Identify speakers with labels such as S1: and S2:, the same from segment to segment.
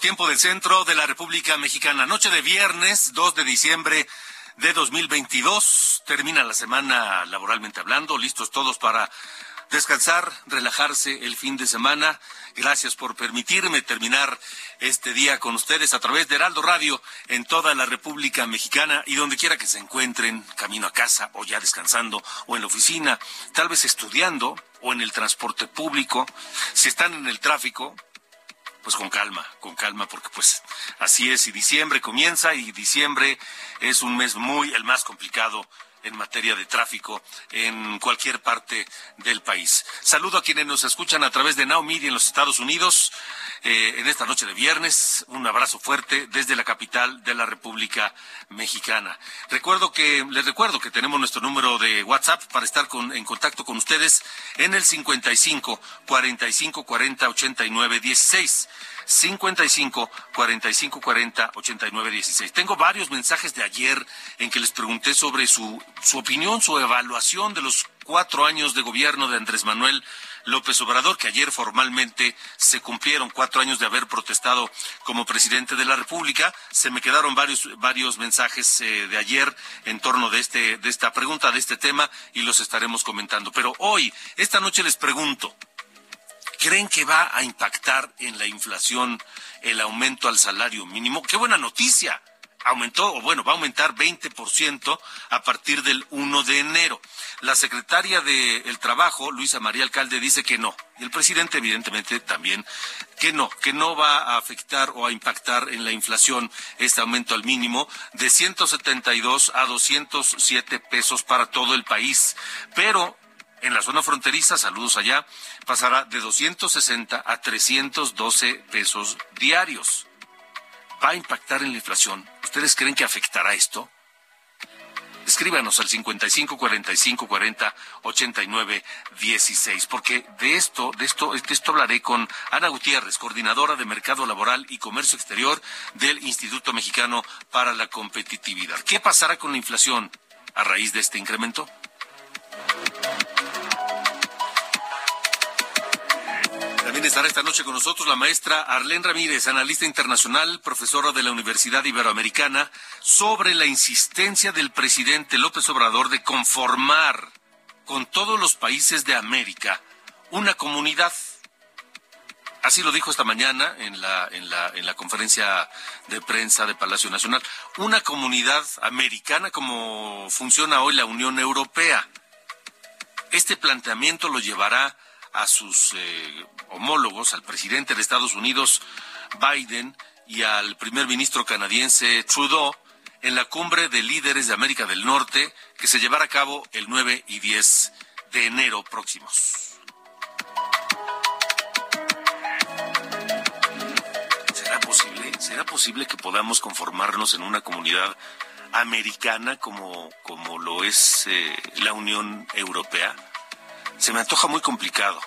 S1: Tiempo del centro de la República Mexicana. Noche de viernes, 2 de diciembre de 2022. Termina la semana laboralmente hablando, listos todos para descansar, relajarse el fin de semana. Gracias por permitirme terminar este día con ustedes a través de Heraldo Radio en toda la República Mexicana y donde quiera que se encuentren, camino a casa o ya descansando o en la oficina, tal vez estudiando o en el transporte público. Si están en el tráfico, pues con calma, con calma, porque pues así es, y diciembre comienza y diciembre es un mes muy, el más complicado en materia de tráfico en cualquier parte del país. Saludo a quienes nos escuchan a través de Now Media en los Estados Unidos eh, en esta noche de viernes. Un abrazo fuerte desde la capital de la República Mexicana. Recuerdo que, les recuerdo que tenemos nuestro número de WhatsApp para estar con, en contacto con ustedes en el 55 45 40 89 16. 55 45 40 89 16. Tengo varios mensajes de ayer en que les pregunté sobre su, su opinión, su evaluación de los cuatro años de gobierno de Andrés Manuel López Obrador, que ayer formalmente se cumplieron cuatro años de haber protestado como presidente de la República. Se me quedaron varios, varios mensajes eh, de ayer en torno de, este, de esta pregunta, de este tema, y los estaremos comentando. Pero hoy, esta noche les pregunto, ¿Creen que va a impactar en la inflación el aumento al salario mínimo? ¡Qué buena noticia! Aumentó, o bueno, va a aumentar 20% a partir del 1 de enero. La secretaria del Trabajo, Luisa María Alcalde, dice que no. Y el presidente, evidentemente, también que no, que no va a afectar o a impactar en la inflación este aumento al mínimo de 172 a 207 pesos para todo el país. Pero en la zona fronteriza, saludos allá, pasará de 260 a 312 pesos diarios. ¿Va a impactar en la inflación? ¿Ustedes creen que afectará esto? Escríbanos al 55 45 40 89 16, porque de esto, de esto, de esto hablaré con Ana Gutiérrez, coordinadora de Mercado Laboral y Comercio Exterior del Instituto Mexicano para la Competitividad. ¿Qué pasará con la inflación a raíz de este incremento? También estará esta noche con nosotros la maestra Arlene Ramírez, analista internacional, profesora de la Universidad Iberoamericana, sobre la insistencia del presidente López Obrador de conformar con todos los países de América una comunidad. Así lo dijo esta mañana en la, en la, en la conferencia de prensa de Palacio Nacional. Una comunidad americana como funciona hoy la Unión Europea. Este planteamiento lo llevará a sus eh, homólogos, al presidente de Estados Unidos, Biden, y al primer ministro canadiense Trudeau, en la cumbre de líderes de América del Norte que se llevará a cabo el 9 y 10 de enero próximos. ¿Será posible? ¿Será posible que podamos conformarnos en una comunidad americana como, como lo es eh, la Unión Europea? Se me antoja muy complicado,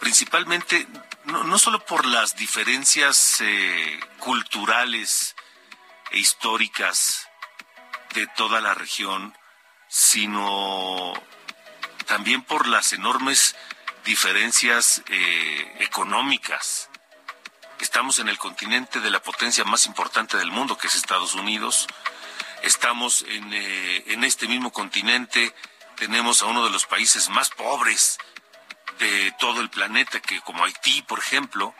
S1: principalmente no, solo por las diferencias eh, culturales e históricas de toda la región, sino también por las enormes diferencias eh, económicas. Estamos en el continente de la potencia más importante del mundo, que es Estados Unidos. Estamos en, eh, en este mismo continente tenemos a uno de los países más pobres de todo el planeta, que como Haití, por ejemplo,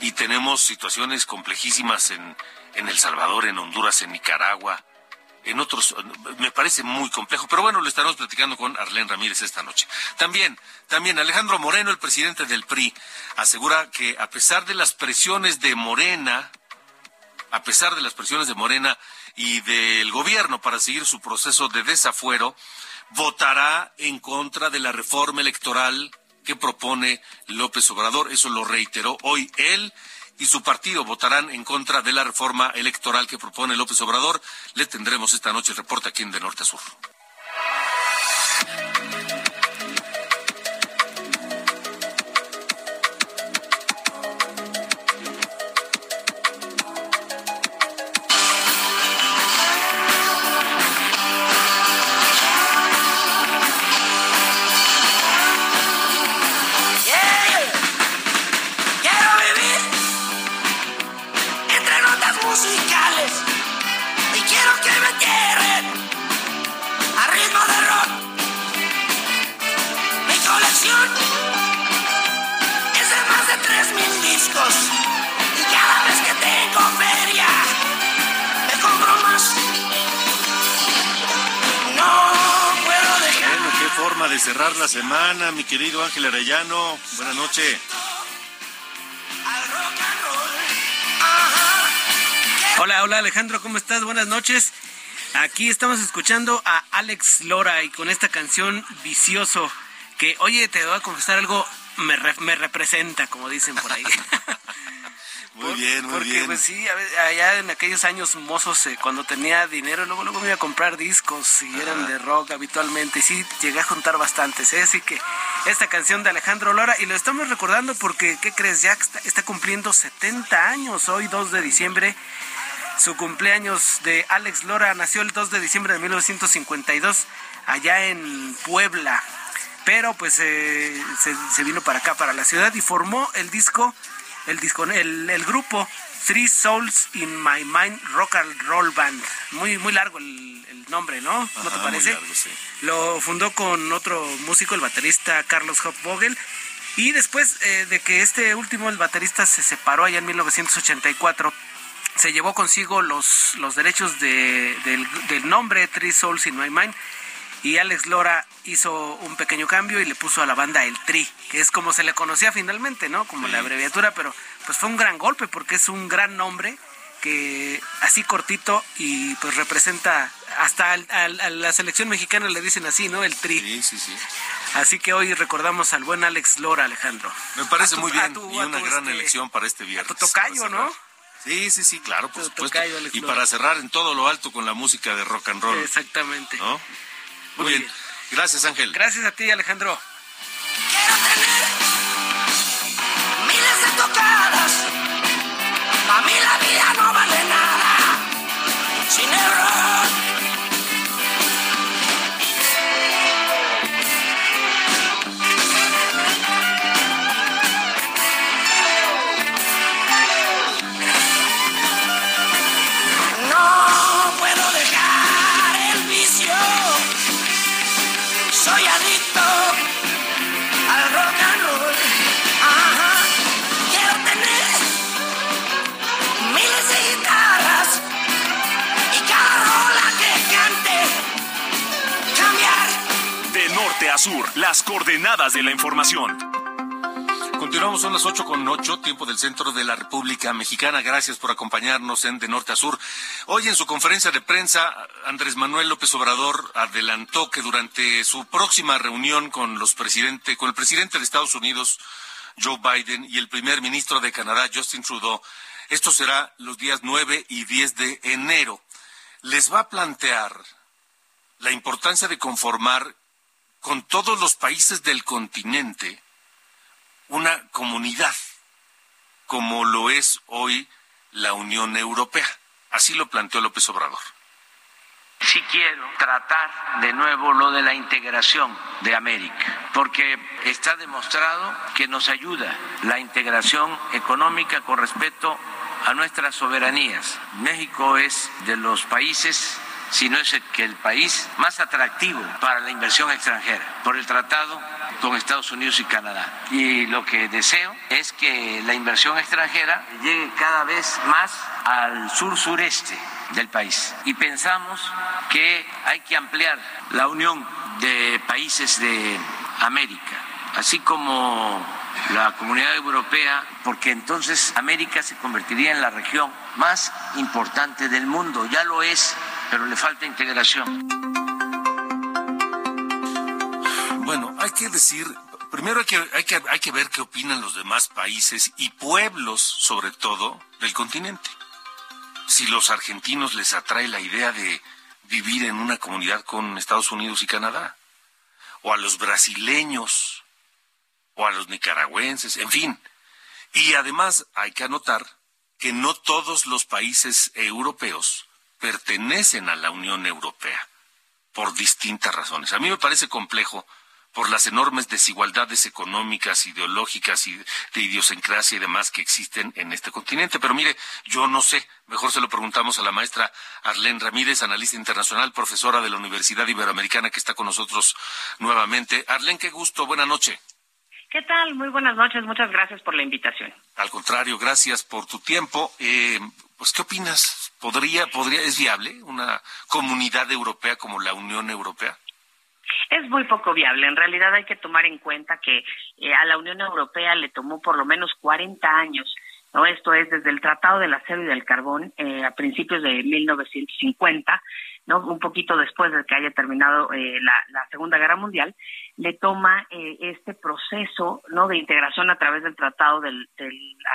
S1: y tenemos situaciones complejísimas en, en El Salvador, en Honduras, en Nicaragua, en otros, me parece muy complejo, pero bueno, lo estaremos platicando con Arlén Ramírez esta noche. También, también Alejandro Moreno, el presidente del PRI, asegura que a pesar de las presiones de Morena, a pesar de las presiones de Morena y del gobierno para seguir su proceso de desafuero, votará en contra de la reforma electoral que propone López Obrador. Eso lo reiteró hoy él y su partido votarán en contra de la reforma electoral que propone López Obrador. Le tendremos esta noche el reporte aquí en De Norte a Sur. Cerrar la semana, mi querido Ángel Arellano. Buenas noches.
S2: Hola, hola Alejandro, ¿cómo estás? Buenas noches. Aquí estamos escuchando a Alex Lora y con esta canción Vicioso, que oye, te voy a confesar algo, me, me representa, como dicen por ahí.
S1: Muy bien, muy
S2: porque,
S1: bien.
S2: pues sí, allá en aquellos años mozos, eh, cuando tenía dinero, luego, luego me iba a comprar discos y eran de rock habitualmente. Y sí, llegué a juntar bastantes. ¿eh? Así que esta canción de Alejandro Lora, y lo estamos recordando porque, ¿qué crees? Ya está, cumpliendo 70 años, hoy 2 de diciembre. Su cumpleaños de Alex Lora nació el 2 de diciembre de 1952 allá en Puebla. Pero pues eh, se, se vino para acá, para la ciudad, y formó el disco el, disco, el, el grupo Three Souls in My Mind Rock and Roll Band. Muy, muy largo el, el nombre, ¿no? ¿No te parece?
S1: Largo, sí.
S2: Lo fundó con otro músico, el baterista Carlos Hofvogel. Y después eh, de que este último, el baterista, se separó allá en 1984, se llevó consigo los, los derechos de, del, del nombre Three Souls in My Mind y Alex Lora hizo un pequeño cambio y le puso a la banda el Tri, que es como se le conocía finalmente, ¿no? Como la abreviatura, pero pues fue un gran golpe porque es un gran nombre que así cortito y pues representa hasta a la selección mexicana le dicen así, ¿no? El Tri.
S1: Sí, sí, sí.
S2: Así que hoy recordamos al buen Alex Lora, Alejandro.
S1: Me parece muy bien y una gran este, elección para este viernes.
S2: A tu tocayo, ¿no?
S1: Sí, sí, sí, claro, por supuesto.
S2: Tocayo,
S1: y para cerrar en todo lo alto con la música de rock and roll.
S2: Exactamente.
S1: ¿no? Muy, Muy bien. bien. Gracias, Ángel.
S2: Gracias a ti, Alejandro.
S3: Quiero tener miles de tocadas. Para mí la vida no vale nada. Sin error.
S4: Sur, las coordenadas de la información.
S1: Continuamos, son las 8 con 8, tiempo del centro de la República Mexicana. Gracias por acompañarnos en De Norte a Sur. Hoy en su conferencia de prensa, Andrés Manuel López Obrador adelantó que durante su próxima reunión con los presidente, con el presidente de Estados Unidos, Joe Biden, y el primer ministro de Canadá, Justin Trudeau, esto será los días 9 y 10 de enero, les va a plantear la importancia de conformar con todos los países del continente una comunidad, como lo es hoy la Unión Europea. Así lo planteó López Obrador.
S5: Sí quiero tratar de nuevo lo de la integración de América, porque está demostrado que nos ayuda la integración económica con respecto a nuestras soberanías. México es de los países si no es que el país más atractivo para la inversión extranjera por el tratado con Estados Unidos y Canadá. Y lo que deseo es que la inversión extranjera llegue cada vez más al sur-sureste del país. Y pensamos que hay que ampliar la unión de países de América, así como la comunidad europea, porque entonces América se convertiría en la región más importante del mundo. Ya lo es, pero le falta integración.
S1: Bueno, hay que decir, primero hay que, hay que, hay que ver qué opinan los demás países y pueblos, sobre todo, del continente. Si los argentinos les atrae la idea de vivir en una comunidad con Estados Unidos y Canadá, o a los brasileños, o a los nicaragüenses, en fin. Y además hay que anotar que no todos los países europeos pertenecen a la Unión Europea por distintas razones. A mí me parece complejo por las enormes desigualdades económicas, ideológicas y de idiosincrasia y demás que existen en este continente. Pero mire, yo no sé, mejor se lo preguntamos a la maestra Arlene Ramírez, analista internacional, profesora de la Universidad Iberoamericana que está con nosotros nuevamente. Arlene, qué gusto, buena noche.
S6: ¿Qué tal? Muy buenas noches, muchas gracias por la invitación.
S1: Al contrario, gracias por tu tiempo. Eh, pues, ¿qué opinas? ¿Podría, podría, es viable una comunidad europea como la Unión Europea?
S6: Es muy poco viable. En realidad hay que tomar en cuenta que eh, a la Unión Europea le tomó por lo menos 40 años ¿no? Esto es desde el Tratado del Acero y del Carbón eh, a principios de 1950, ¿no? Un poquito después de que haya terminado eh, la, Segunda Guerra Mundial, le toma eh, este proceso, ¿no? De integración a través del Tratado del,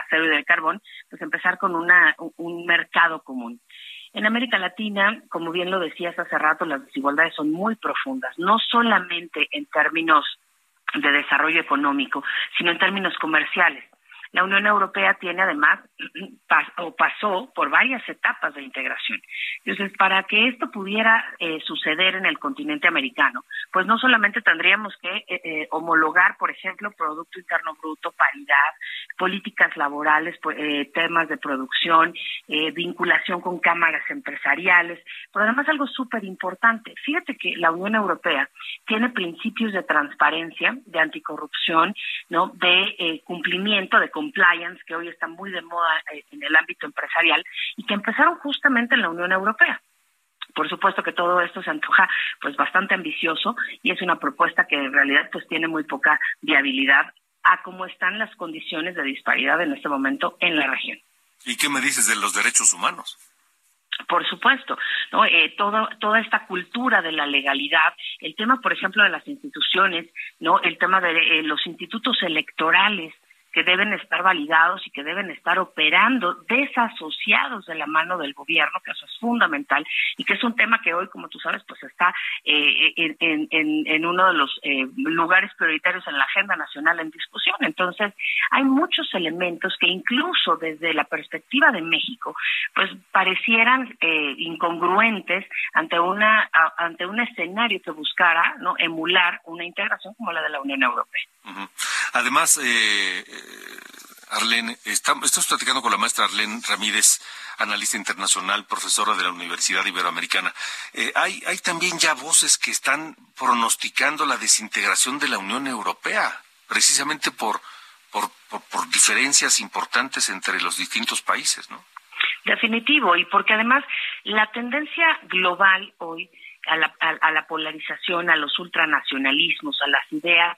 S6: Acero y del Carbón, pues empezar con una, un mercado común. En América Latina, como bien lo decías hace rato, las desigualdades son muy profundas, no solamente en términos de desarrollo económico, sino en términos comerciales. La Unión Europea tiene además o pasó por varias etapas de integración. Entonces, para que esto pudiera eh, suceder en el continente americano, pues no solamente tendríamos que eh, eh, homologar, por ejemplo, Producto Interno Bruto, paridad, políticas laborales, pues, temas de producción, vinculación con cámaras empresariales, pero además algo súper importante. Fíjate que la Unión Europea tiene principios de transparencia, de anticorrupción, ¿no? de cumplimiento de compliance que hoy está muy de moda eh, en el ámbito empresarial y que empezaron justamente en la Unión Europea. Por supuesto que todo esto se antoja pues bastante ambicioso y es una propuesta que en realidad pues tiene muy poca viabilidad a cómo están las condiciones de disparidad en este momento en la región.
S1: ¿Y qué me dices de los derechos humanos?
S6: Por supuesto, ¿no? Eh, toda esta cultura de la legalidad, el tema, por ejemplo, de las instituciones, no, el tema de eh, los institutos electorales, que deben estar validados y que deben estar operando desasociados de la mano del gobierno, que eso es fundamental y que es un tema que hoy, como tú sabes, pues está eh, en, en, uno de los eh, lugares prioritarios en la agenda nacional en discusión. Entonces, hay muchos elementos que incluso desde la perspectiva de México, pues parecieran eh, incongruentes ante una ante un escenario que buscara no emular una integración como la de la Unión Europea.
S1: Además, eh, Arlene, estamos, platicando con la maestra Arlene Ramírez, analista internacional, profesora de la Universidad Iberoamericana. Eh, hay, hay también ya voces que están pronosticando la desintegración de la Unión Europea, precisamente por, por, por, diferencias importantes entre los distintos países, ¿no?
S6: Definitivo, y porque además la tendencia global hoy a la, a la polarización, a los ultranacionalismos, a las ideas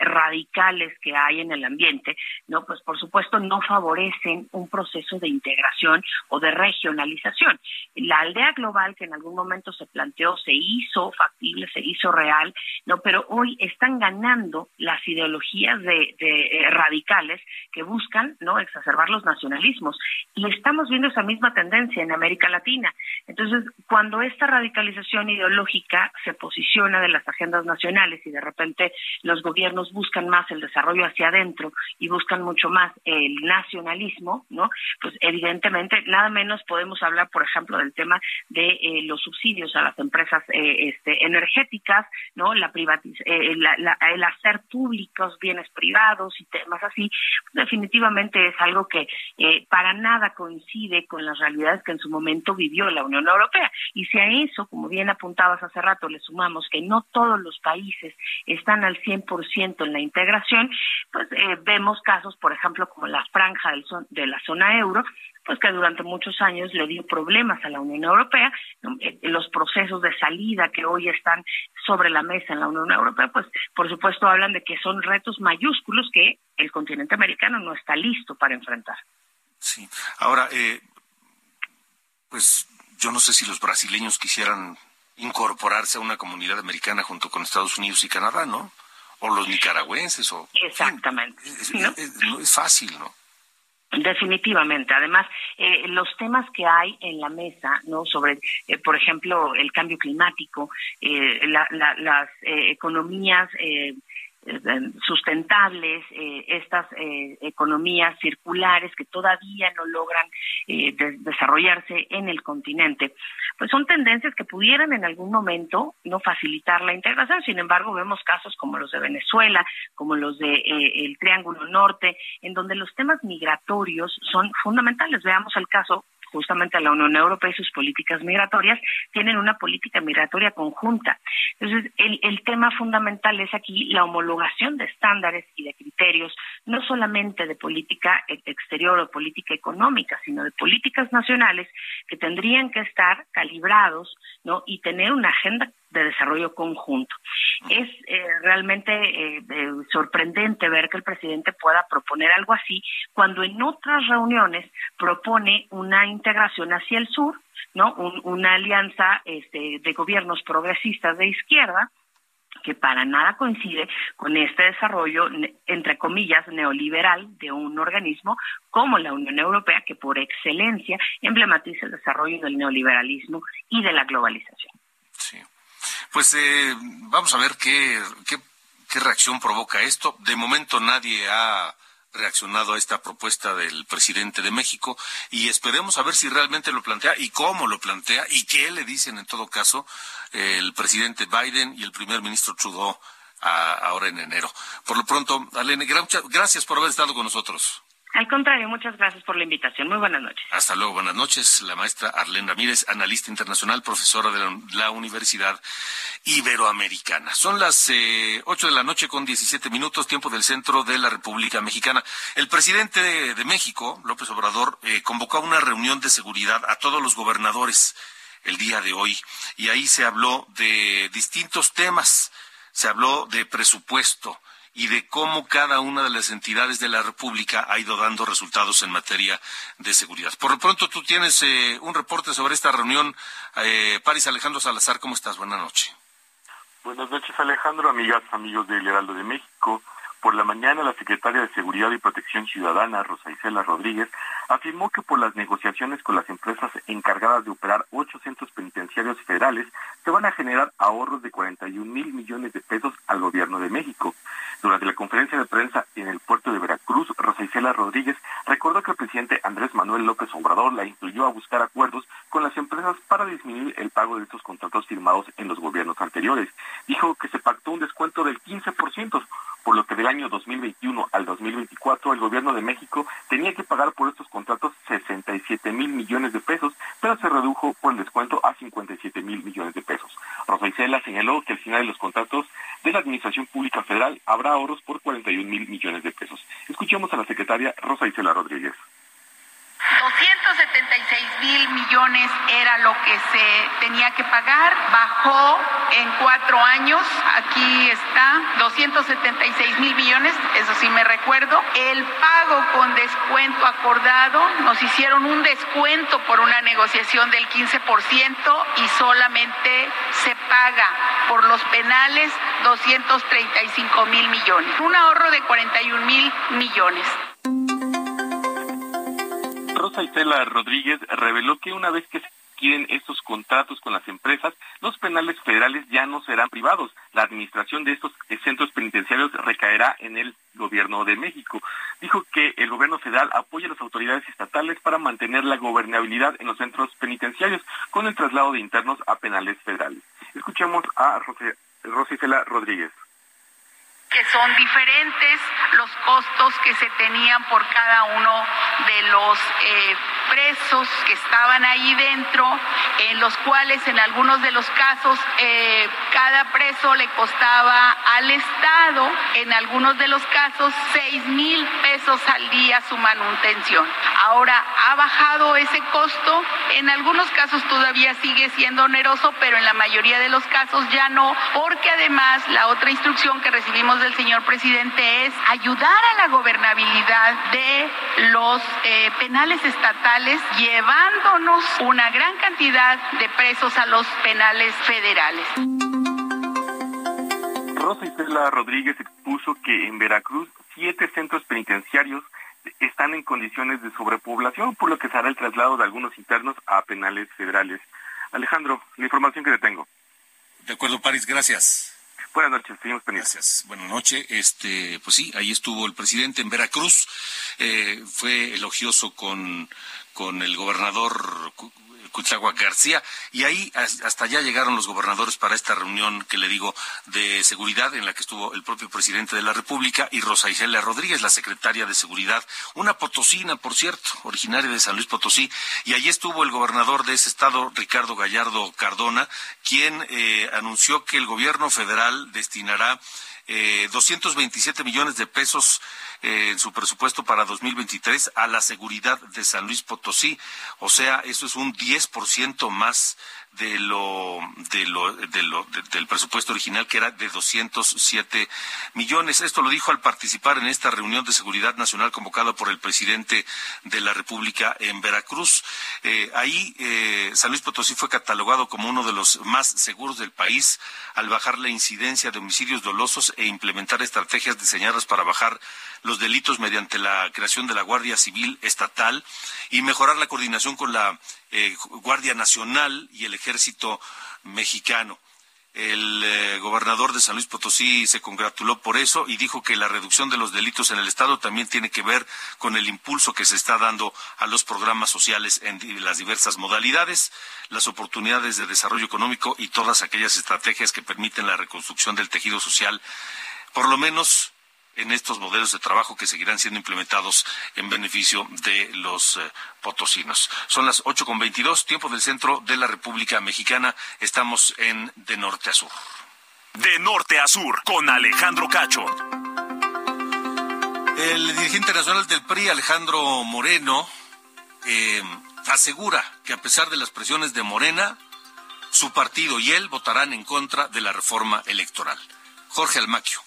S6: radicales que hay en el ambiente, no, pues por supuesto no favorecen un proceso de integración o de regionalización. La aldea global que en algún momento se planteó se hizo factible, se hizo real, no, pero hoy están ganando las ideologías de, eh, radicales que buscan no exacerbar los nacionalismos y estamos viendo esa misma tendencia en América Latina. Entonces, cuando esta radicalización ideológica se posiciona de las agendas nacionales y de repente los gobiernos gobiernos buscan más el desarrollo hacia adentro y buscan mucho más el nacionalismo, ¿no? Pues evidentemente nada menos podemos hablar, por ejemplo, del tema de eh, los subsidios a las empresas eh, este, energéticas, ¿no? La privatiz eh, el hacer públicos bienes privados y temas así, definitivamente es algo que para nada coincide con las realidades que en su momento vivió la Unión Europea. Y si a eso, como bien apuntabas hace rato, le sumamos que no todos los países están al 100% en la integración, pues vemos casos, por ejemplo, como la franja de la zona euro, pues que durante muchos años le dio problemas a la Unión Europea. Eh, los procesos de salida que hoy están sobre la mesa en la Unión Europea, pues por supuesto hablan de que son retos mayúsculos que el continente americano no está listo para enfrentar.
S1: Sí, ahora, eh, pues yo no sé si los brasileños quisieran incorporarse a una comunidad americana junto con Estados Unidos y Canadá, ¿no? O los nicaragüenses, o...
S6: Exactamente.
S1: no es fácil, ¿no?
S6: Definitivamente. Además, eh, los temas que hay en la mesa, no, sobre, eh, por ejemplo, el cambio climático, eh, las economías sustentables, eh, estas eh, economías circulares que todavía no logran eh, desarrollarse en el continente, pues son tendencias que pudieran en algún momento no facilitar la integración. Sin embargo, vemos casos como los de Venezuela, como los de el Triángulo Norte, en donde los temas migratorios son fundamentales. Veamos el caso justamente la Unión Europea y sus políticas migratorias tienen una política migratoria conjunta. Entonces, el, el tema fundamental es aquí la homologación de estándares y de criterios, no solamente de política e-, exterior o política económica, sino de políticas nacionales que tendrían que estar calibrados ¿no? y tener una agenda de desarrollo conjunto. Es eh, realmente eh, eh, sorprendente ver que el presidente pueda proponer algo así cuando en otras reuniones propone una integración hacia el sur, ¿no? una alianza este, de gobiernos progresistas de izquierda que para nada coincide con este desarrollo, entre comillas, neoliberal de un organismo como la Unión Europea, que por excelencia emblematiza el desarrollo del neoliberalismo y de la globalización.
S1: Sí. Pues eh, vamos a ver qué, qué, qué reacción provoca esto. De momento nadie ha reaccionado a esta propuesta del presidente de México y esperemos a ver si realmente lo plantea y cómo lo plantea y qué le dicen en todo caso el presidente Biden y el primer ministro Trudeau ahora en enero. Por lo pronto, Alene, gracias por haber estado con nosotros.
S6: Al contrario, muchas gracias por la invitación. Muy buenas noches.
S1: Hasta luego, buenas noches. La maestra Arlene Ramírez, analista internacional, profesora de la, Universidad Iberoamericana. Son las eh, ocho de la noche con diecisiete minutos, tiempo del centro de la República Mexicana. El presidente de, México, López Obrador, eh, convocó a una reunión de seguridad a todos los gobernadores el día de hoy y ahí se habló de distintos temas. Se habló de presupuesto, y de cómo cada una de las entidades de la República ha ido dando resultados en materia de seguridad. Por lo pronto, tú tienes eh, un reporte sobre esta reunión. Eh, Paris Alejandro Salazar, ¿cómo estás? Buenas noches.
S7: Buenas noches, Alejandro, amigas, amigos del Heraldo de México. Por la mañana, la secretaria de Seguridad y Protección Ciudadana, Rosa Isela Rodríguez, afirmó que por las negociaciones con las empresas encargadas de operar ocho centros penitenciarios federales, se van a generar ahorros de 41 mil millones de pesos al gobierno de México. Durante la conferencia de prensa en el puerto de Veracruz, Rosa Isela Rodríguez recordó que el presidente Andrés Manuel López Obrador la incluyó a buscar acuerdos con las empresas para disminuir el pago de estos contratos firmados en los gobiernos anteriores. Dijo que se pactó un descuento del 15%, por lo que del año 2021 al 2024 el gobierno de México tenía que pagar por estos contratos 67 mil millones de pesos, pero se redujo por el descuento a 57 mil millones de pesos. Rosa Isela señaló que al final de los contratos de la Administración Pública Federal habrá ahorros por 41 mil millones de pesos. Escuchemos a la secretaria Rosa Isela Rodríguez.
S8: 276 mil millones era lo que se tenía que pagar, bajó en cuatro años, aquí está, 276 mil millones, eso sí me recuerdo. El pago con descuento acordado, nos hicieron un descuento por una negociación del 15% y solamente se paga por los penales 235 mil millones, un ahorro de 41 mil millones.
S7: Rosa Isela Rodríguez reveló que una vez que se liquiden estos contratos con las empresas, los penales federales ya no serán privados. La administración de estos centros penitenciarios recaerá en el gobierno de México. Dijo que el gobierno federal apoya a las autoridades estatales para mantener la gobernabilidad en los centros penitenciarios con el traslado de internos a penales federales. Escuchemos a Rosicela Rodríguez
S8: que son diferentes los costos que se tenían por cada uno de los eh, presos que estaban ahí dentro, en los cuales en algunos de los casos eh, cada preso le costaba al Estado, en algunos de los casos, seis mil pesos al día su manutención. Ahora ha bajado ese costo, en algunos casos todavía sigue siendo oneroso, pero en la mayoría de los casos ya no, porque además la otra instrucción que recibimos del señor presidente es ayudar a la gobernabilidad de los eh, penales estatales, llevándonos una gran cantidad de presos a los penales federales.
S7: Rosa Isela Rodríguez expuso que en Veracruz siete centros penitenciarios están en condiciones de sobrepoblación, por lo que se hará el traslado de algunos internos a penales federales. Alejandro, la información que te tengo.
S1: De acuerdo, París, gracias.
S7: Buenas noches, seguimos pendientes.
S1: Gracias. Buenas noches. Este, pues sí, ahí estuvo el presidente en Veracruz. Eh, fue elogioso con, con el gobernador Cuchagua García, y ahí hasta allá llegaron los gobernadores para esta reunión que le digo de seguridad en la que estuvo el propio presidente de la República y Rosa Isela Rodríguez, la secretaria de Seguridad, una potosina, por cierto, originaria de San Luis Potosí, y allí estuvo el gobernador de ese estado, Ricardo Gallardo Cardona, quien eh, anunció que el gobierno federal destinará eh, 227 millones de pesos eh, en su presupuesto para 2023 a la seguridad de San Luis Potosí. O sea, eso es un 10% más de lo, de lo, de lo del presupuesto original que era de 207 millones. Esto lo dijo al participar en esta reunión de seguridad nacional convocada por el presidente de la República en Veracruz. Eh, ahí eh, San Luis Potosí fue catalogado como uno de los más seguros del país al bajar la incidencia de homicidios dolosos e implementar estrategias diseñadas para bajar los delitos mediante la creación de la Guardia Civil Estatal y mejorar la coordinación con la eh, Guardia Nacional y el Ejército Mexicano. El eh, gobernador de San Luis Potosí se congratuló por eso y dijo que la reducción de los delitos en el Estado también tiene que ver con el impulso que se está dando a los programas sociales en las diversas modalidades, las oportunidades de desarrollo económico y todas aquellas estrategias que permiten la reconstrucción del tejido social, por lo menos en estos modelos de trabajo que seguirán siendo implementados en beneficio de los eh, potosinos. Son las ocho con veintidós, tiempo del centro de la República Mexicana. Estamos en De Norte a Sur.
S4: De Norte a Sur, con Alejandro Cacho.
S1: El dirigente nacional del PRI, Alejandro Moreno, eh, asegura que a pesar de las presiones de Morena, su partido y él votarán en contra de la reforma electoral. Jorge Almaquio.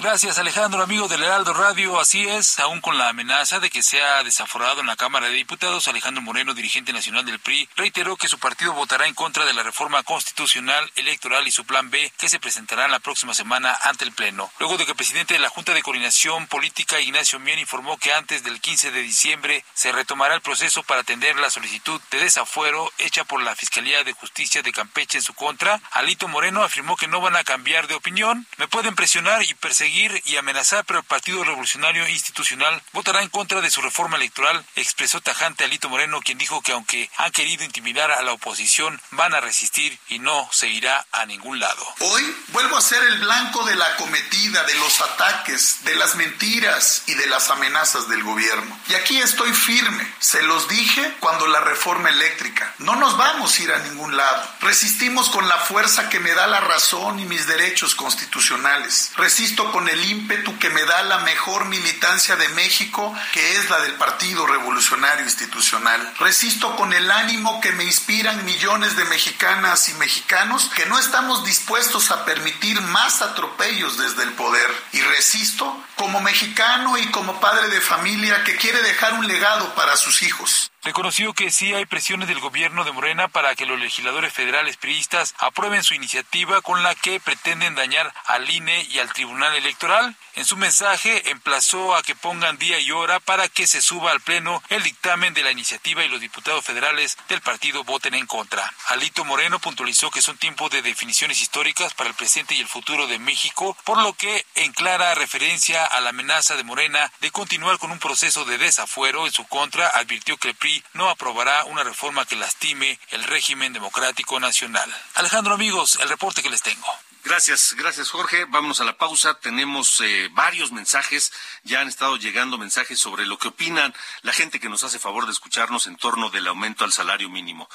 S9: Gracias Alejandro, amigo del Heraldo Radio. Así es, aún con la amenaza de que sea desaforado en la Cámara de Diputados, Alejandro Moreno, dirigente nacional del PRI, reiteró que su partido votará en contra de la reforma constitucional electoral y su plan B que se presentará la próxima semana ante el Pleno. Luego de que el presidente de la Junta de Coordinación Política, Ignacio Mier, informó que antes del 15 de diciembre se retomará el proceso para atender la solicitud de desafuero hecha por la Fiscalía de Justicia de Campeche en su contra, Alito Moreno afirmó que no van a cambiar de opinión. Me pueden presionar y perseguir y amenazar, pero el Partido Revolucionario Institucional votará en contra de su reforma electoral, expresó tajante Alito Moreno, quien dijo que aunque han querido intimidar a la oposición, van a resistir y no se irá a ningún lado.
S10: Hoy vuelvo a ser el blanco de la cometida, de los ataques, de las mentiras y de las amenazas del gobierno. Y aquí estoy firme. Se los dije cuando la reforma eléctrica. No nos vamos a ir a ningún lado. Resistimos con la fuerza que me da la razón y mis derechos constitucionales. Resisto con con el ímpetu que me da la mejor militancia de México, que es la del Partido Revolucionario Institucional. Resisto con el ánimo que me inspiran millones de mexicanas y mexicanos que no estamos dispuestos a permitir más atropellos desde el poder. Y resisto como mexicano y como padre de familia que quiere dejar un legado para sus hijos.
S9: reconoció que sí hay presiones del gobierno de Morena para que los legisladores federales priistas aprueben su iniciativa con la que pretenden dañar al INE y al Tribunal Electoral. En su mensaje emplazó a que pongan día y hora para que se suba al Pleno el dictamen de la iniciativa y los diputados federales del partido voten en contra. Alito Moreno puntualizó que son tiempos de definiciones históricas para el presente y el futuro de México, por lo que en clara referencia a la amenaza de Morena de continuar con un proceso de desafuero en su contra, advirtió que el PRI no aprobará una reforma que lastime el régimen democrático nacional. Alejandro amigos, el reporte que les tengo.
S1: Gracias, gracias Jorge. Vámonos a la pausa. Tenemos eh, varios mensajes. Ya han estado llegando mensajes sobre lo que opinan la gente que nos hace favor de escucharnos en torno del aumento al salario mínimo.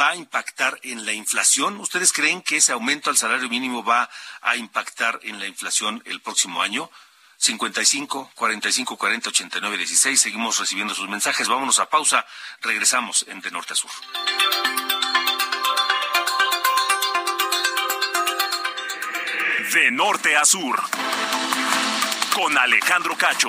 S1: ¿Va a impactar en la inflación? ¿Ustedes creen que ese aumento al salario mínimo va a impactar en la inflación el próximo año? 55 45 40 89 16. Seguimos recibiendo sus mensajes. Vámonos a pausa. Regresamos en De Norte a Sur.
S4: De Norte a Sur. Con Alejandro Cacho.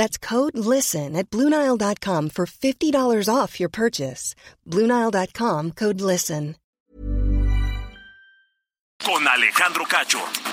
S11: That's code LISTEN at Bluenile.com for $50 off your purchase. Bluenile.com code LISTEN.
S4: Con Alejandro Cacho.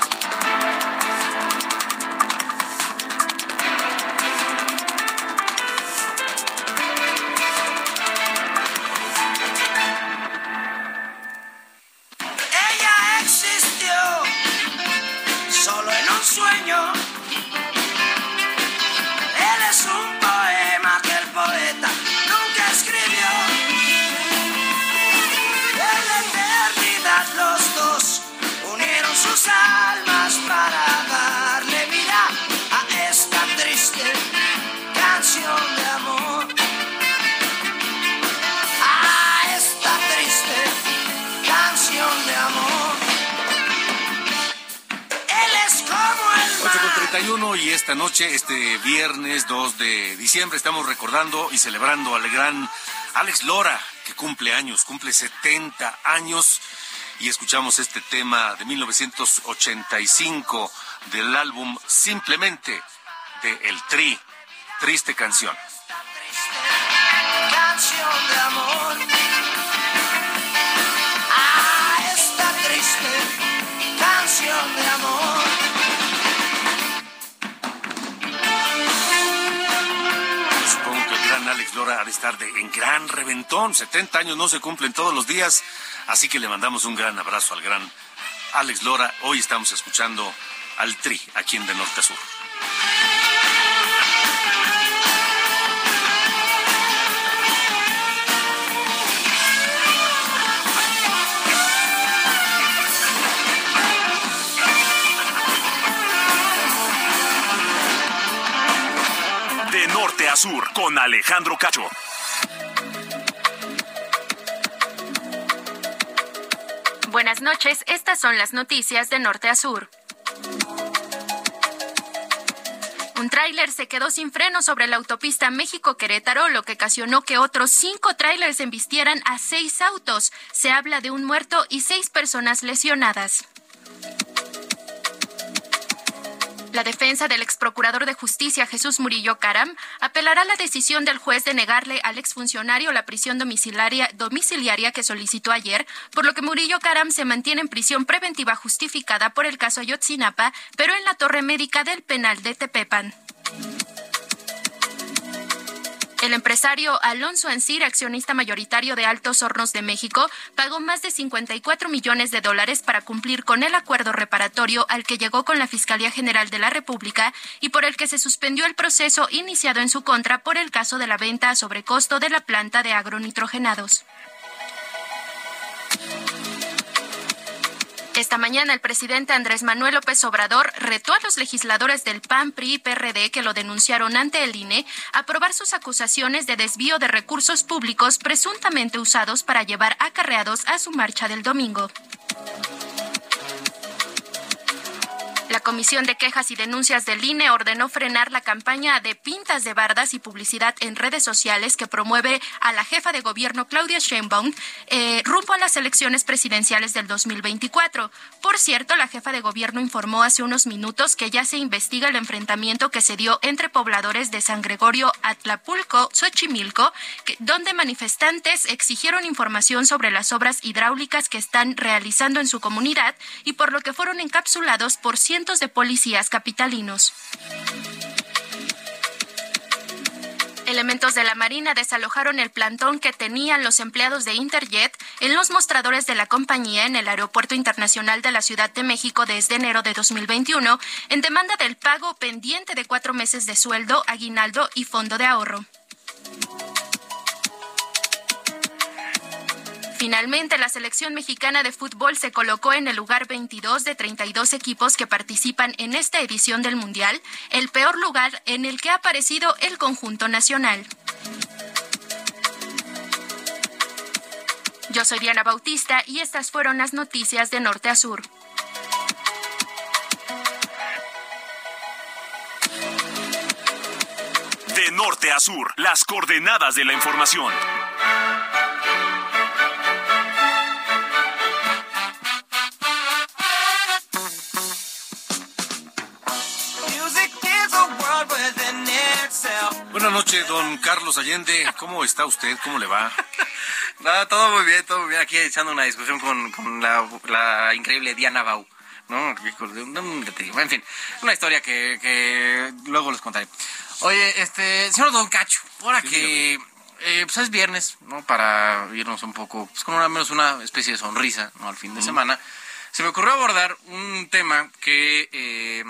S1: 31 y esta noche, este viernes 2 de diciembre, estamos recordando y celebrando al gran Alex Lora, que cumple años, cumple 70 años. Y escuchamos este tema de 1985 del álbum Simplemente de El Tri. Triste canción.
S3: canción de amor. Esta triste canción de
S1: el gran Alex Lora ha de estar de, en gran reventón. 70 años no se cumplen todos los días. Así que le mandamos un gran abrazo al gran Alex Lora. Hoy estamos escuchando al Tri, aquí en De Norte a Sur.
S4: Sur, con Alejandro Cacho.
S12: Buenas noches, estas son las noticias de norte a sur. Un tráiler se quedó sin freno sobre la autopista México-Querétaro, lo que ocasionó que otros cinco tráilers embistieran a seis autos. Se habla de un muerto y seis personas lesionadas. La defensa del ex procurador de justicia Jesús Murillo Caram apelará a la decisión del juez de negarle al exfuncionario la prisión domiciliaria, domiciliaria que solicitó ayer, por lo que Murillo Caram se mantiene en prisión preventiva justificada por el caso Ayotzinapa, pero en la torre médica del penal de Tepepan. El empresario Alonso Ancir, accionista mayoritario de Altos Hornos de México, pagó más de 54 millones de dólares para cumplir con el acuerdo reparatorio al que llegó con la Fiscalía General de la República y por el que se suspendió el proceso iniciado en su contra por el caso de la venta a sobrecosto de la planta de agronitrogenados. Esta mañana el presidente Andrés Manuel López Obrador retó a los legisladores del PAN, PRI y PRD que lo denunciaron ante el INE a probar sus acusaciones de desvío de recursos públicos presuntamente usados para llevar acarreados a su marcha del domingo. La Comisión de Quejas y Denuncias del INE ordenó frenar la campaña de pintas de bardas y publicidad en redes sociales que promueve a la jefa de gobierno Claudia Sheinbaum eh, rumbo a las elecciones presidenciales del 2024. Por cierto, la jefa de gobierno informó hace unos minutos que ya se investiga el enfrentamiento que se dio entre pobladores de San Gregorio Atlapulco, Xochimilco, donde manifestantes exigieron información sobre las obras hidráulicas que están realizando en su comunidad y por lo que fueron encapsulados por cientos de policías capitalinos. Elementos de la Marina desalojaron el plantón que tenían los empleados de Interjet en los mostradores de la compañía en el Aeropuerto Internacional de la Ciudad de México desde enero de 2021 en demanda del pago pendiente de cuatro meses de sueldo, aguinaldo y fondo de ahorro. Finalmente, la selección mexicana de fútbol se colocó en el lugar 22 de 32 equipos que participan en esta edición del Mundial, el peor lugar en el que ha aparecido el conjunto nacional. Yo soy Diana Bautista y estas fueron las noticias de Norte a Sur.
S4: De norte a sur, las coordenadas de la información.
S1: Noches, don Carlos Allende. ¿Cómo está usted? ¿Cómo le va?
S13: no, todo muy bien, todo muy bien. Aquí echando una discusión con, la, increíble Diana Bau. ¿no? En fin, una historia que, luego les contaré. Oye, este, señor Don Cacho, ahora que eh, pues es viernes, ¿no? Para irnos un poco, pues con al menos una especie de sonrisa, ¿no? Al fin de semana, se me ocurrió abordar un tema que eh,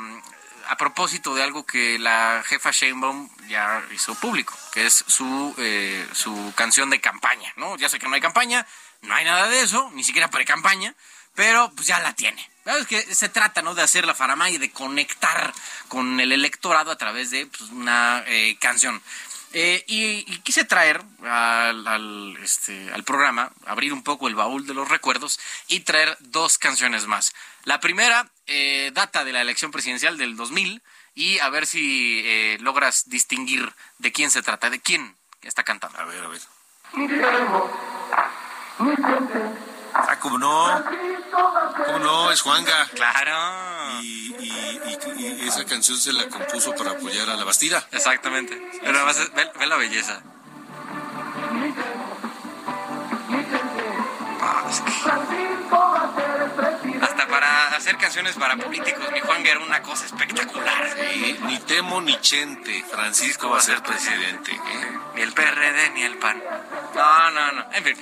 S13: a propósito de algo que la jefa Sheinbaum ya hizo público, que es su, eh, su canción de campaña, ¿no? Ya sé que no hay campaña, no hay nada de eso, ni siquiera pre-campaña, pero pues ya la tiene. Es que se trata, ¿no? De hacer la farama y de conectar con el electorado a través de pues, una eh, canción. Eh, y, quise traer al, al, este, al programa, abrir un poco el baúl de los recuerdos y traer dos canciones más. La primera eh, data de la elección presidencial del 2000 y a ver si eh, logras distinguir de quién se trata, de quién está cantando.
S1: A ver, a ver. Ah, ¿cómo no? ¿Cómo no? Es Juanga.
S13: Claro.
S1: Y, esa canción se la compuso para apoyar a la Bastida.
S13: Exactamente. Pero ve, ve la belleza. Hacer canciones para políticos, mi Juan era una cosa espectacular.
S1: ni Temo ni Chente, Francisco va a ser presidente. ¿eh?
S13: Ni el PRD ni el PAN. No, no, no. En fin.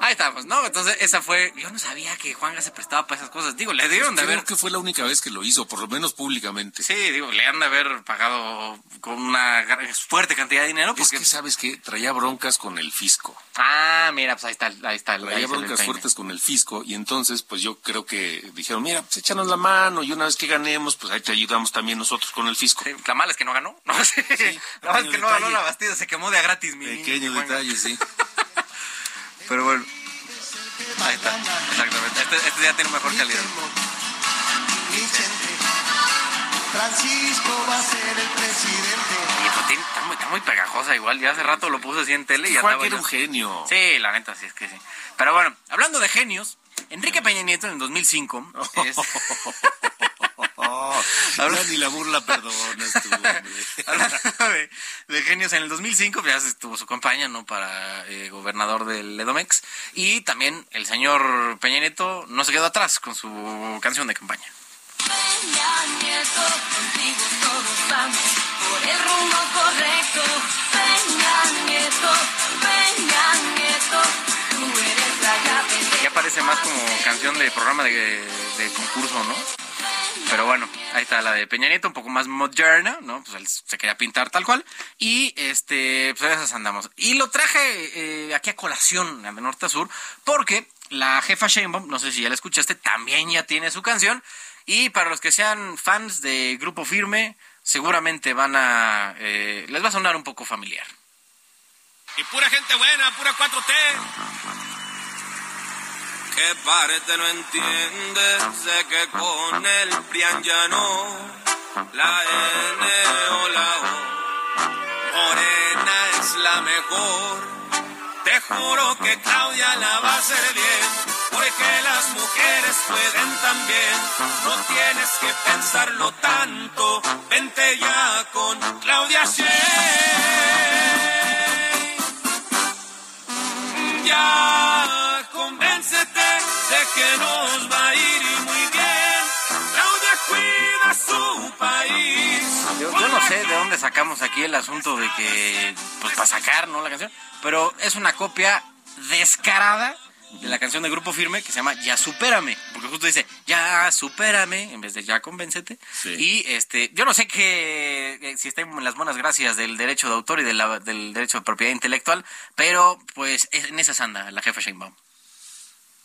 S13: Ahí estamos, ¿no? Entonces, esa fue. Yo no sabía que Juanga se prestaba para esas cosas. Digo, le dieron de
S1: Creo
S13: haber.
S1: que fue la única vez que lo hizo, por lo menos públicamente.
S13: Sí, digo, le han de haber pagado con una fuerte cantidad de dinero.
S1: Porque... Es que, ¿sabes que Traía broncas con el fisco.
S13: Ah, mira, pues ahí está. Ahí está
S1: Traía broncas fuertes con el fisco y entonces, pues yo creo que dijeron, mira, pues échanos la mano y una vez que ganemos, pues ahí te ayudamos también nosotros con el fisco.
S13: la mala es que no ganó. No sé. la mala es que no ganó la Bastida, se quemó de a gratis, mi
S1: Pequeño detalle, sí.
S13: Pero bueno. Ahí está, exactamente. Este, este ya tiene mejor calidad.
S3: Francisco va a ser el presidente.
S13: Y pues, está, muy, está muy pegajosa igual. Ya hace rato lo puse así en tele y ya
S1: estaba. era un genio.
S13: Sí, la neta, sí es que sí. Pero bueno, hablando de genios, Enrique Peña Nieto en el 2005 es...
S1: Habla ni la burla perdonas tú,
S13: de, de, genios en el 2005, ya estuvo su campaña, ¿no? Para eh, gobernador del Edomex. Y también el señor Peña Nieto no se quedó atrás con su canción de campaña. Peña Nieto, contigo todos vamos por el rumbo correcto. Peña Nieto, Peña Nieto, tú eres la llave. Ya parece más como canción de programa de, de concurso, ¿no? Pero bueno, ahí está la de Peña Nieto, un poco más moderna, ¿no? Pues él se quería pintar tal cual. Y este, pues a esas andamos. Y lo traje eh, aquí a colación, de norte a sur, porque la jefa Sheinbaum, no sé si ya la escuchaste, también ya tiene su canción. Y para los que sean fans de Grupo Firme, seguramente van a... Eh, les va a sonar un poco familiar.
S14: Y pura gente buena, pura 4T. ¿Qué parte no entiende? Sé que con el PRIAN ya no. La N o la O. Morena es la mejor. Te juro que Claudia la va a hacer bien, porque las mujeres pueden también. No tienes que pensarlo tanto, vente ya con Claudia Sheinbaum. Ya de que nos va a ir muy bien. Claudia cuida su país.
S13: Yo, yo no sé de dónde sacamos aquí el asunto de que, pues para sacar, ¿no? La canción. Pero es una copia descarada de la canción de Grupo Firme que se llama Ya Supérame. Porque justo dice Ya Supérame en vez de Ya Convéncete. Y este, yo no sé que eh, si está en las buenas gracias del derecho de autor y de la- del derecho de propiedad intelectual, pero pues es- en esa anda la jefa Sheinbaum.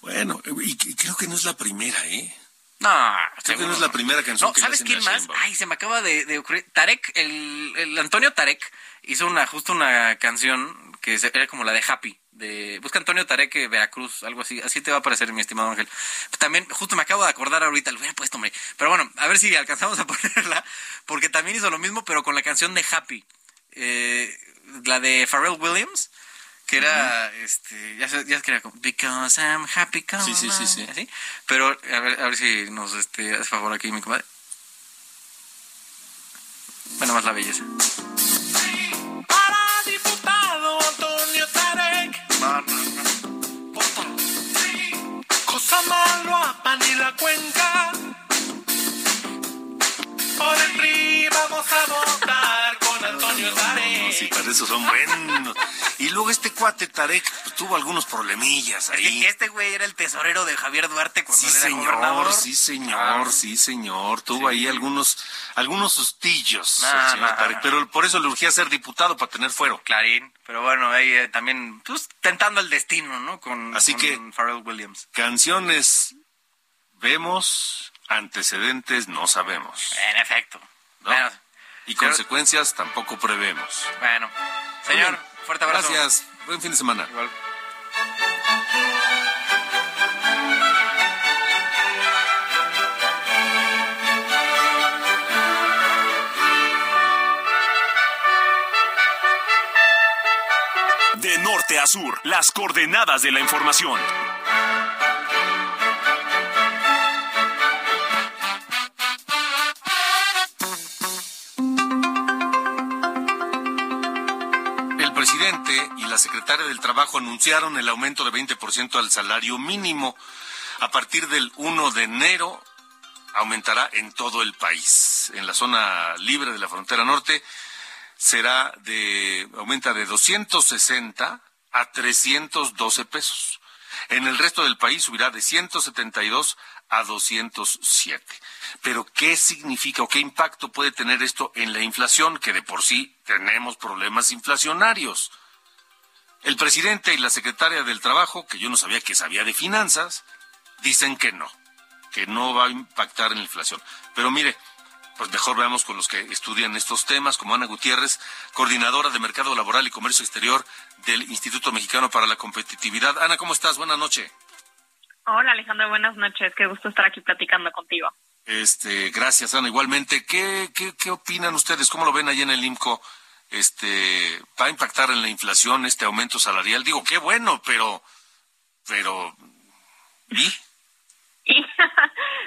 S1: Bueno, y, y creo que no es la primera, ¿eh?
S13: No,
S1: Creo que no es la primera canción
S13: No,
S1: que
S13: ¿sabes quién más?
S1: Sheinbaum.
S13: Ay, se me acaba de, de ocurrir. Tarek, el, el Antonio Tarek hizo una justo una canción que se- era como la de Happy. De, busca Antonio Tarek eh, Veracruz, algo así. Así te va a parecer, mi estimado Ángel. También, justo me acabo de acordar ahorita, lo hubiera puesto, hombre. Pero bueno, a ver si alcanzamos a ponerla. Porque también hizo lo mismo, pero con la canción de Happy. Eh, la de Pharrell Williams. Que era, este, ya sé, ya es que era como, Because I'm happy, come
S1: Sí, sí, sí, sí.
S13: on", así. Pero, a ver, a ver si nos, este, hace favor aquí, mi comadre. Bueno, más la belleza.
S14: Para diputado Antonio Tarek. Cosa malo a pan y la cuenca. Por el PRI vamos a votar Antonio Tarek.
S1: No, sí, para eso son buenos. Y luego este cuate Tarek pues, tuvo algunos problemillas ahí.
S13: Este güey era el tesorero de Javier Duarte cuando
S1: Sí,
S13: era
S1: señor,
S13: gobernador.
S1: sí, señor, sí, señor. Tuvo ahí algunos, algunos sustillos, el señor Tarek, pero por eso le urgía ser diputado para tener fuero.
S13: Clarín. Pero bueno, ahí eh, también, pues, tentando el destino, ¿no? Con,
S1: Así
S13: con
S1: que-
S13: Pharrell Williams.
S1: Canciones vemos, antecedentes no sabemos.
S13: En efecto.
S1: ¿no?
S13: Bueno,
S1: y
S13: pero-
S1: consecuencias tampoco prevemos.
S13: Bueno. Señor, fuerte abrazo.
S1: Gracias. Buen fin de semana.
S4: De norte a sur, las coordenadas de la información.
S1: Y la secretaria del Trabajo anunciaron el aumento de 20% al salario mínimo. A partir del 1 de enero aumentará en todo el país. En la zona libre de la frontera norte será de aumenta de 260 a 312 pesos. En el resto del país subirá de 172 a 207. Pero ¿qué significa o qué impacto puede tener esto en la inflación, que de por sí tenemos problemas inflacionarios? El presidente y la secretaria del Trabajo, que yo no sabía que sabía de finanzas, dicen que no, que no va a impactar en la inflación. Pero mire, pues mejor veamos con los que estudian estos temas, como Ana Gutiérrez, coordinadora de Mercado Laboral y Comercio Exterior del Instituto Mexicano para la Competitividad. Ana, ¿cómo estás? Buenas noches.
S15: Hola Alejandro, buenas noches. Qué gusto estar aquí platicando contigo.
S1: Este, gracias, Ana. Igualmente, ¿qué, qué, qué opinan ustedes? ¿Cómo lo ven ahí en el IMCO? Este, ¿va a impactar en la inflación este aumento salarial? Digo, qué bueno, pero, pero, ¿y?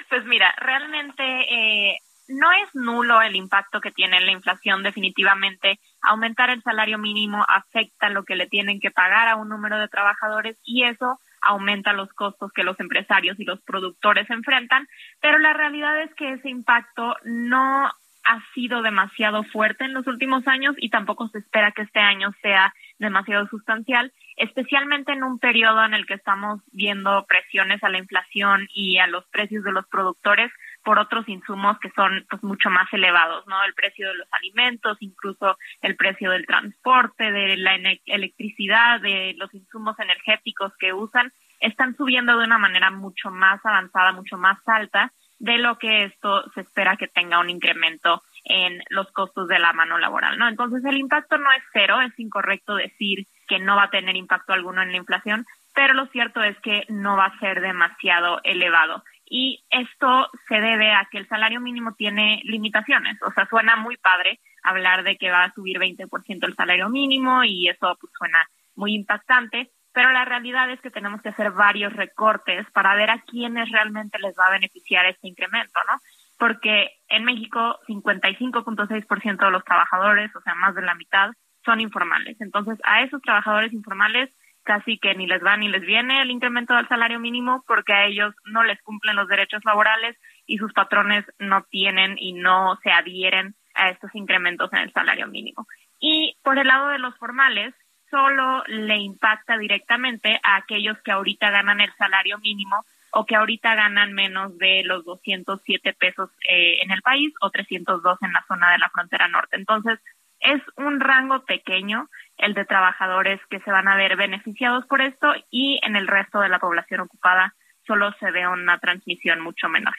S15: Pues mira, realmente eh, no es nulo el impacto que tiene la inflación. Definitivamente, aumentar el salario mínimo afecta lo que le tienen que pagar a un número de trabajadores y eso aumenta los costos que los empresarios y los productores enfrentan. Pero la realidad es que ese impacto no ha sido demasiado fuerte en los últimos años y tampoco se espera que este año sea demasiado sustancial, especialmente en un periodo en el que estamos viendo presiones a la inflación y a los precios de los productores por otros insumos que son pues mucho más elevados, ¿no? El precio de los alimentos, incluso el precio del transporte, de la electricidad, de los insumos energéticos que usan. están subiendo de una manera mucho más avanzada, mucho más alta de lo que esto se espera que tenga un incremento en los costos de la mano laboral, ¿no? Entonces el impacto no es cero, es incorrecto decir que no va a tener impacto alguno en la inflación, pero lo cierto es que no va a ser demasiado elevado. Y esto se debe a que el salario mínimo tiene limitaciones, o sea, suena muy padre hablar de que va a subir 20% el salario mínimo y eso pues suena muy impactante, pero la realidad es que tenemos que hacer varios recortes para ver a quiénes realmente les va a beneficiar este incremento, ¿no? Porque en México 55.6% de los trabajadores, o sea, más de la mitad, son informales. Entonces, a esos trabajadores informales casi que ni les va ni les viene el incremento del salario mínimo porque a ellos no les cumplen los derechos laborales y sus patrones no tienen y no se adhieren a estos incrementos en el salario mínimo. Y por el lado de los formales, solo le impacta directamente a aquellos que ahorita ganan el salario mínimo o que ahorita ganan menos de los 207 pesos eh, en el país o 302 en la zona de la frontera norte. Entonces, es un rango pequeño el de trabajadores que se van a ver beneficiados por esto y en el resto de la población ocupada solo se ve una transmisión mucho menor.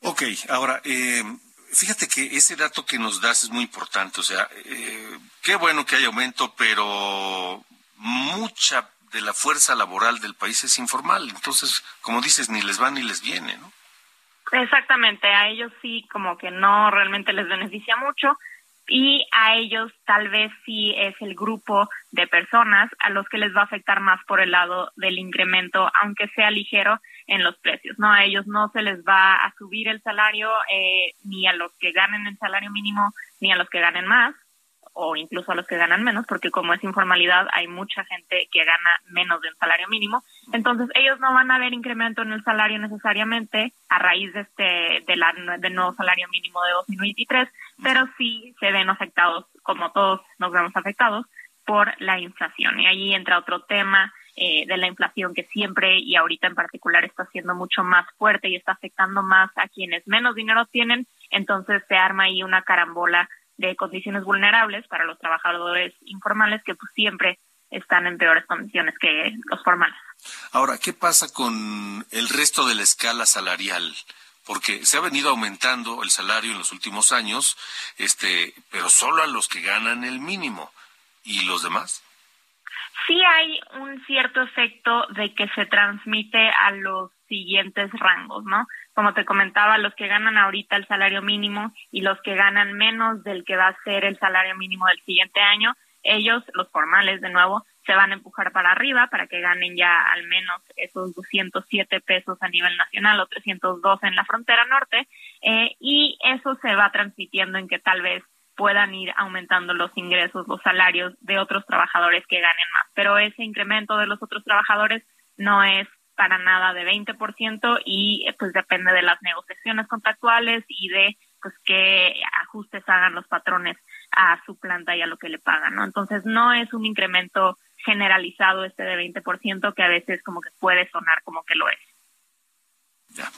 S1: Ok, ahora, eh, fíjate que ese dato que nos das es muy importante. O sea, eh, qué bueno que hay aumento, pero mucha de la fuerza laboral del país es informal. Entonces, como dices, ni les va ni les viene, ¿no?
S15: Exactamente, a ellos sí como que no realmente les beneficia mucho y a ellos tal vez sí es el grupo de personas a los que les va a afectar más por el lado del incremento, aunque sea ligero en los precios, ¿no? A ellos no se les va a subir el salario eh, ni a los que ganen el salario mínimo ni a los que ganen más o incluso a los que ganan menos, porque como es informalidad hay mucha gente que gana menos del salario mínimo, entonces ellos no van a ver incremento en el salario necesariamente a raíz de este de la, del nuevo salario mínimo de 2023, pero sí se ven afectados, como todos nos vemos afectados, por la inflación. Y ahí entra otro tema eh, de la inflación que siempre y ahorita en particular está siendo mucho más fuerte y está afectando más a quienes menos dinero tienen, entonces se arma ahí una carambola de condiciones vulnerables para los trabajadores informales que pues siempre están en peores condiciones que los formales.
S1: Ahora, ¿qué pasa con el resto de la escala salarial? Porque se ha venido aumentando el salario en los últimos años, este, pero solo a los que ganan el mínimo. ¿Y los demás?
S15: Sí hay un cierto efecto de que se transmite a los siguientes rangos, ¿no? Como te comentaba, los que ganan ahorita el salario mínimo y los que ganan menos del que va a ser el salario mínimo del siguiente año, ellos, los formales de nuevo, se van a empujar para arriba para que ganen ya al menos esos 207 pesos a nivel nacional o 302 en la frontera norte eh, y eso se va transmitiendo en que tal vez puedan ir aumentando los ingresos, los salarios de otros trabajadores que ganen más. Pero ese incremento de los otros trabajadores no es para nada de 20% y pues depende de las negociaciones contractuales y de pues qué ajustes hagan los patrones a su planta y a lo que le pagan, ¿no? Entonces no es un incremento generalizado este de 20% que a veces como que puede sonar como que lo es.
S1: Ya.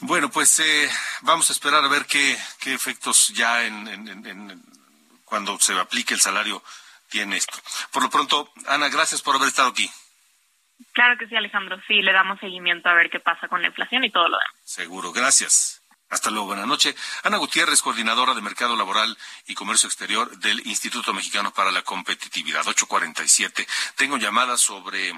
S1: Bueno, pues eh, vamos a esperar a ver qué, qué efectos ya en, cuando se aplique el salario tiene esto. Por lo pronto, Ana, gracias por haber estado aquí.
S15: Claro que sí, Alejandro. Sí, le damos seguimiento a ver qué pasa con la inflación y todo lo demás.
S1: Seguro, gracias. Hasta luego, buenas noches. Ana Gutiérrez, coordinadora de Mercado Laboral y Comercio Exterior del Instituto Mexicano para la Competitividad, 847. Tengo llamadas sobre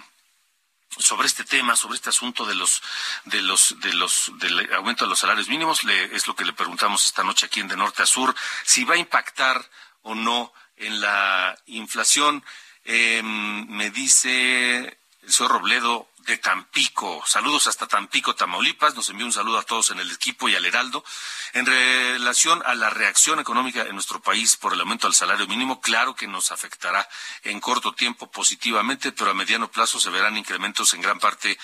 S1: sobre este tema, sobre este asunto de los de los de los del aumento de los salarios mínimos, le, es lo que le preguntamos esta noche aquí en de norte a sur, si va a impactar o no en la inflación. Eh, me dice el señor Robledo de Tampico. Saludos hasta Tampico, Tamaulipas. Nos envía un saludo a todos en el equipo y al Heraldo. En relación a la reacción económica en nuestro país por el aumento del salario mínimo, claro que nos afectará en corto tiempo positivamente, pero a mediano plazo se verán incrementos en gran parte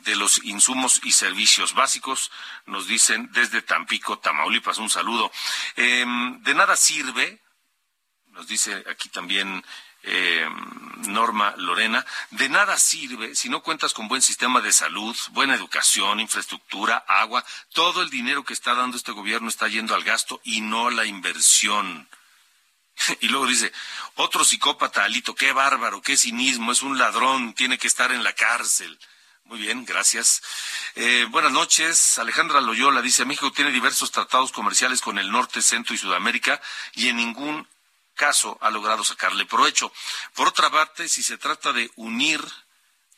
S1: de los insumos y servicios básicos, nos dicen desde Tampico, Tamaulipas. Un saludo. Em, de nada sirve, nos dice aquí también eh, Norma Lorena, de nada sirve si no cuentas con buen sistema de salud, buena educación, infraestructura, agua. Todo el dinero que está dando este gobierno está yendo al gasto y no a la inversión. Y luego dice, otro psicópata, Alito, qué bárbaro, qué cinismo, es un ladrón, tiene que estar en la cárcel. Muy bien, gracias. Eh, buenas noches. Alejandra Loyola dice, México tiene diversos tratados comerciales con el norte, centro y Sudamérica y en ningún caso ha logrado sacarle provecho. Por otra parte, si se trata de unir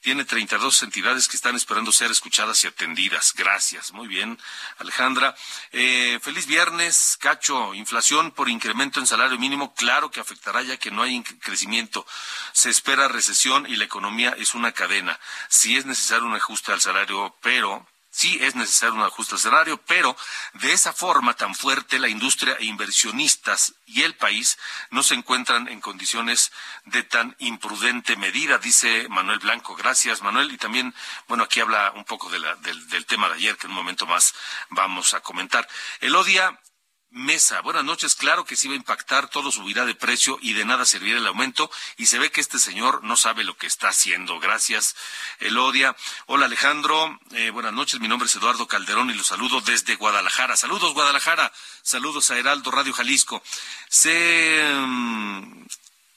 S1: tiene 32 entidades que están esperando ser escuchadas y atendidas. Gracias. Muy bien, Alejandra. Eh, feliz viernes, Cacho. Inflación por incremento en salario mínimo, claro que afectará ya que no hay crecimiento. Se espera recesión y la economía es una cadena. Si es necesario un ajuste al salario, pero Sí es necesario un ajuste escenario, pero de esa forma tan fuerte la industria e inversionistas y el país no se encuentran en condiciones de tan imprudente medida, dice Manuel Blanco. Gracias, Manuel. Y también, bueno, aquí habla un poco del, del tema de ayer, que en un momento más vamos a comentar. Elodia Mesa, buenas noches. Claro que sí va a impactar, todo subirá de precio y de nada servirá el aumento. Y se ve que este señor no sabe lo que está haciendo. Gracias, Elodia. Hola, Alejandro. Eh, buenas noches. Mi nombre es Eduardo Calderón y los saludo desde Guadalajara. Saludos, Guadalajara. Saludos a Heraldo Radio Jalisco. Sé, mm,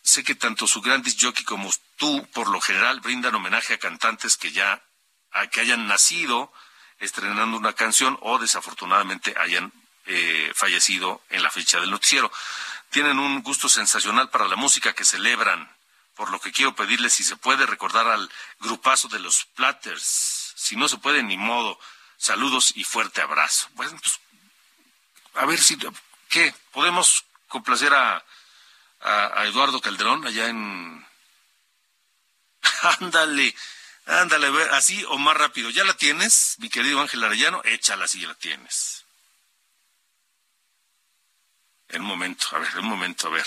S1: sé que tanto su gran jockey como tú, por lo general, brindan homenaje a cantantes que ya a que hayan nacido estrenando una canción o desafortunadamente hayan eh, fallecido en la fecha del noticiero. Tienen un gusto sensacional para la música que celebran, por lo que quiero pedirles si se puede recordar al grupazo de los Platters. Si no se puede, ni modo. Saludos y fuerte abrazo. Bueno, pues, a ver si, ¿qué? ¿Podemos complacer a, a, Eduardo Calderón allá en... ándale, ándale, así o más rápido. ¿Ya la tienes, mi querido Ángel Arellano? Échala si ya la tienes. En un momento, a ver, en un momento, a ver.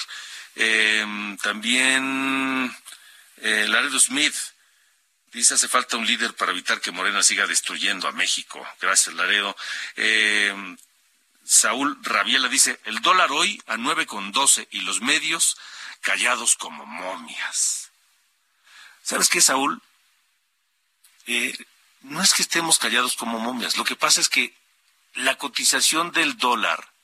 S1: Em, también eh, Laredo Smith dice hace falta un líder para evitar que Morena siga destruyendo a México. Gracias, Laredo. Em, Saúl Rabiela dice, el dólar hoy a nueve con doce y los medios callados como momias. ¿Sabes qué, Saúl? Eh, no es que estemos callados como momias, lo que pasa es que la cotización del dólar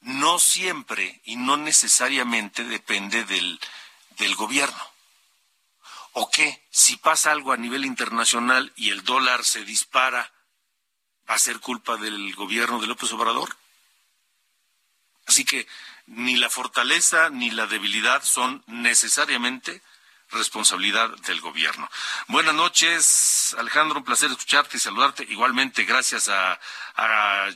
S1: no siempre y no necesariamente depende del, del gobierno. ¿O qué? Si pasa algo a nivel internacional y el dólar se dispara, ¿va a ser culpa del gobierno de López Obrador? Así que ni la fortaleza ni la debilidad son necesariamente responsabilidad del gobierno. Buenas noches, Alejandro, un placer escucharte y saludarte. Igualmente, gracias a,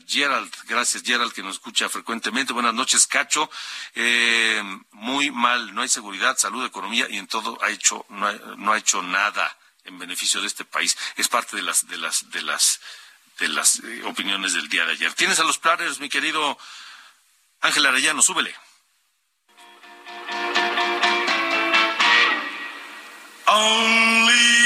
S1: Gerald, gracias Gerald que nos escucha frecuentemente. Buenas noches, Cacho. Eh, muy mal, no hay seguridad, salud, economía y en todo ha hecho, no ha, hecho nada en beneficio de este país. Es parte de las, de las, de las, de las eh, opiniones del día de ayer. Tienes a los planes, mi querido Ángel Arellano, súbele. Only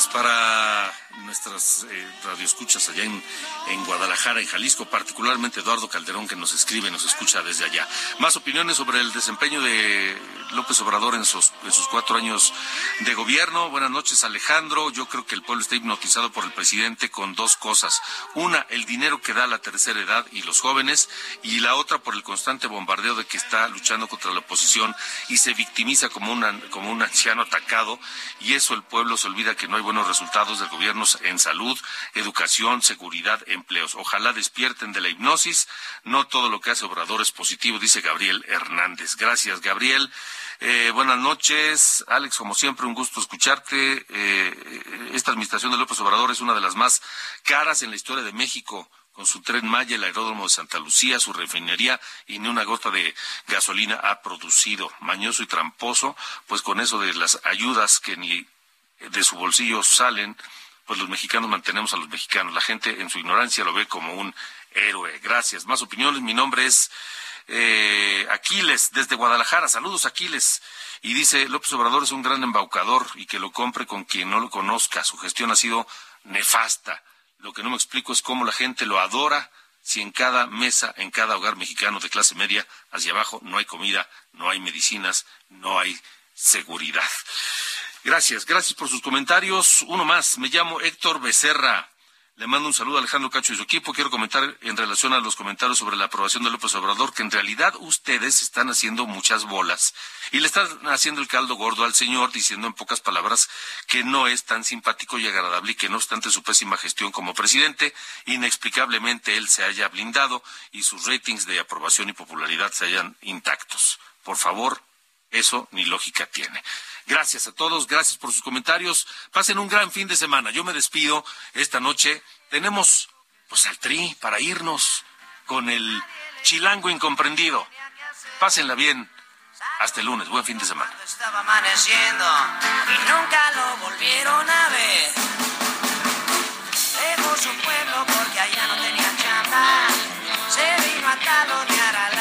S1: para nuestras eh, radioescuchas allá en, en Guadalajara, en Jalisco, particularmente Eduardo Calderón, que nos escribe, nos escucha desde allá. Más opiniones sobre el desempeño de López Obrador en sus, en sus cuatro años de gobierno. Buenas noches, Alejandro. Yo creo que el pueblo está hipnotizado por el presidente con dos cosas. Una, el dinero que da la tercera edad y los jóvenes, y la otra por el constante bombardeo de que está luchando contra la oposición y se victimiza como, una, como un anciano atacado, y eso el pueblo se olvida que no hay buenos resultados del gobierno en salud, educación, seguridad, empleos. Ojalá despierten de la hipnosis. No todo lo que hace Obrador es positivo, dice Gabriel Hernández. Gracias, Gabriel. Eh, buenas noches, Alex, como siempre, un gusto escucharte. Eh, esta administración de López Obrador es una de las más caras en la historia de México, con su tren Maya, el aeródromo de Santa Lucía, su refinería y ni una gota de gasolina ha producido. Mañoso y tramposo, pues con eso de las ayudas que ni de su bolsillo salen, pues los mexicanos mantenemos a los mexicanos. La gente en su ignorancia lo ve como un héroe. Gracias. Más opiniones. Mi nombre es eh, Aquiles, desde Guadalajara. Saludos, Aquiles. Y dice, López Obrador es un gran embaucador y que lo compre con quien no lo conozca. Su gestión ha sido nefasta. Lo que no me explico es cómo la gente lo adora si en cada mesa, en cada hogar mexicano de clase media hacia abajo no hay comida, no hay medicinas, no hay seguridad. Gracias, gracias por sus comentarios. Uno más, me llamo Héctor Becerra. Le mando un saludo a Alejandro Cacho y su equipo. Quiero comentar en relación a los comentarios sobre la aprobación de López Obrador que en realidad ustedes están haciendo muchas bolas y le están haciendo el caldo gordo al señor diciendo en pocas palabras que no es tan simpático y agradable y que no obstante su pésima gestión como presidente, inexplicablemente él se haya blindado y sus ratings de aprobación y popularidad se hayan intactos. Por favor, eso ni lógica tiene. Gracias a todos, gracias por sus comentarios. Pasen un gran fin de semana. Yo me despido esta noche. Tenemos pues al tri para irnos con el chilango incomprendido. Pásenla bien. Hasta el lunes. Buen fin de semana.
S3: Estaba amaneciendo y nunca lo volvieron a ver. Dejó su pueblo porque allá no tenía chamba. Se vino a talonear
S4: a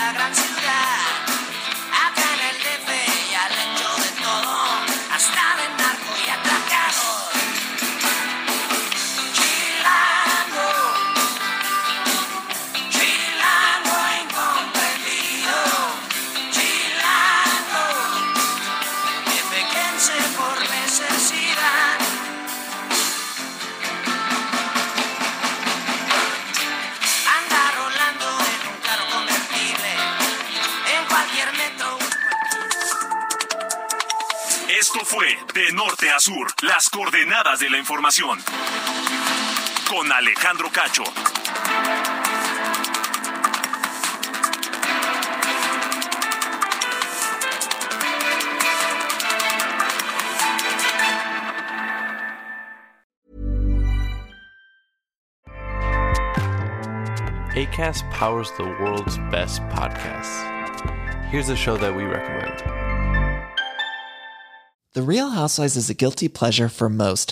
S4: Sur, las coordenadas de la información. Con Alejandro Cacho.
S16: ACAST powers the world's best podcasts. Here's a show that we recommend.
S17: The Real Housewives is a guilty pleasure for most,